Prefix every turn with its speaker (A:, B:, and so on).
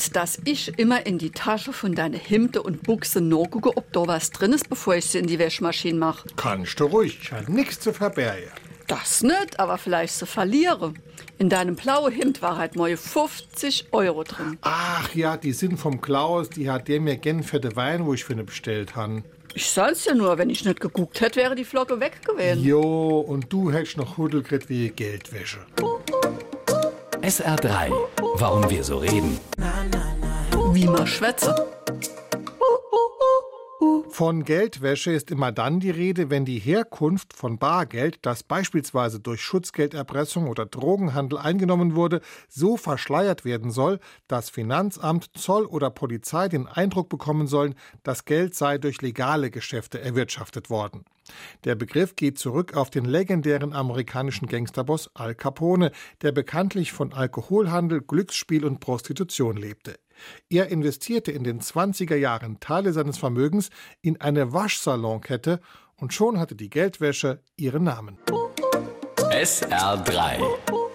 A: willst, dass ich immer in die Tasche von deine Hemde und Buchse nachgucke, ob da was drin ist, bevor ich sie in die Wäschmaschine mache?
B: Kannst du ruhig, ich habe nichts zu verbergen.
A: Das nicht, aber vielleicht zu verliere. In deinem blauen Hemd war halt mal 50 Euro drin.
B: Ach ja, die sind vom Klaus, die hat der mir gern für den Wein, wo ich für ne bestellt han.
A: Ich sag's ja nur, wenn ich nicht geguckt hätte, wäre die Flocke weg gewesen.
B: Jo, und du hättest noch Hudel gekriegt wie Geldwäsche.
C: SR3. Warum wir so reden.
A: Wie man schwätze.
B: Von Geldwäsche ist immer dann die Rede, wenn die Herkunft von Bargeld, das beispielsweise durch Schutzgelderpressung oder Drogenhandel eingenommen wurde, so verschleiert werden soll, dass Finanzamt, Zoll oder Polizei den Eindruck bekommen sollen, das Geld sei durch legale Geschäfte erwirtschaftet worden. Der Begriff geht zurück auf den legendären amerikanischen Gangsterboss Al Capone, der bekanntlich von Alkoholhandel, Glücksspiel und Prostitution lebte. Er investierte in den 20er Jahren Teile seines Vermögens in eine Waschsalonkette und schon hatte die Geldwäsche ihren Namen.
C: SR3.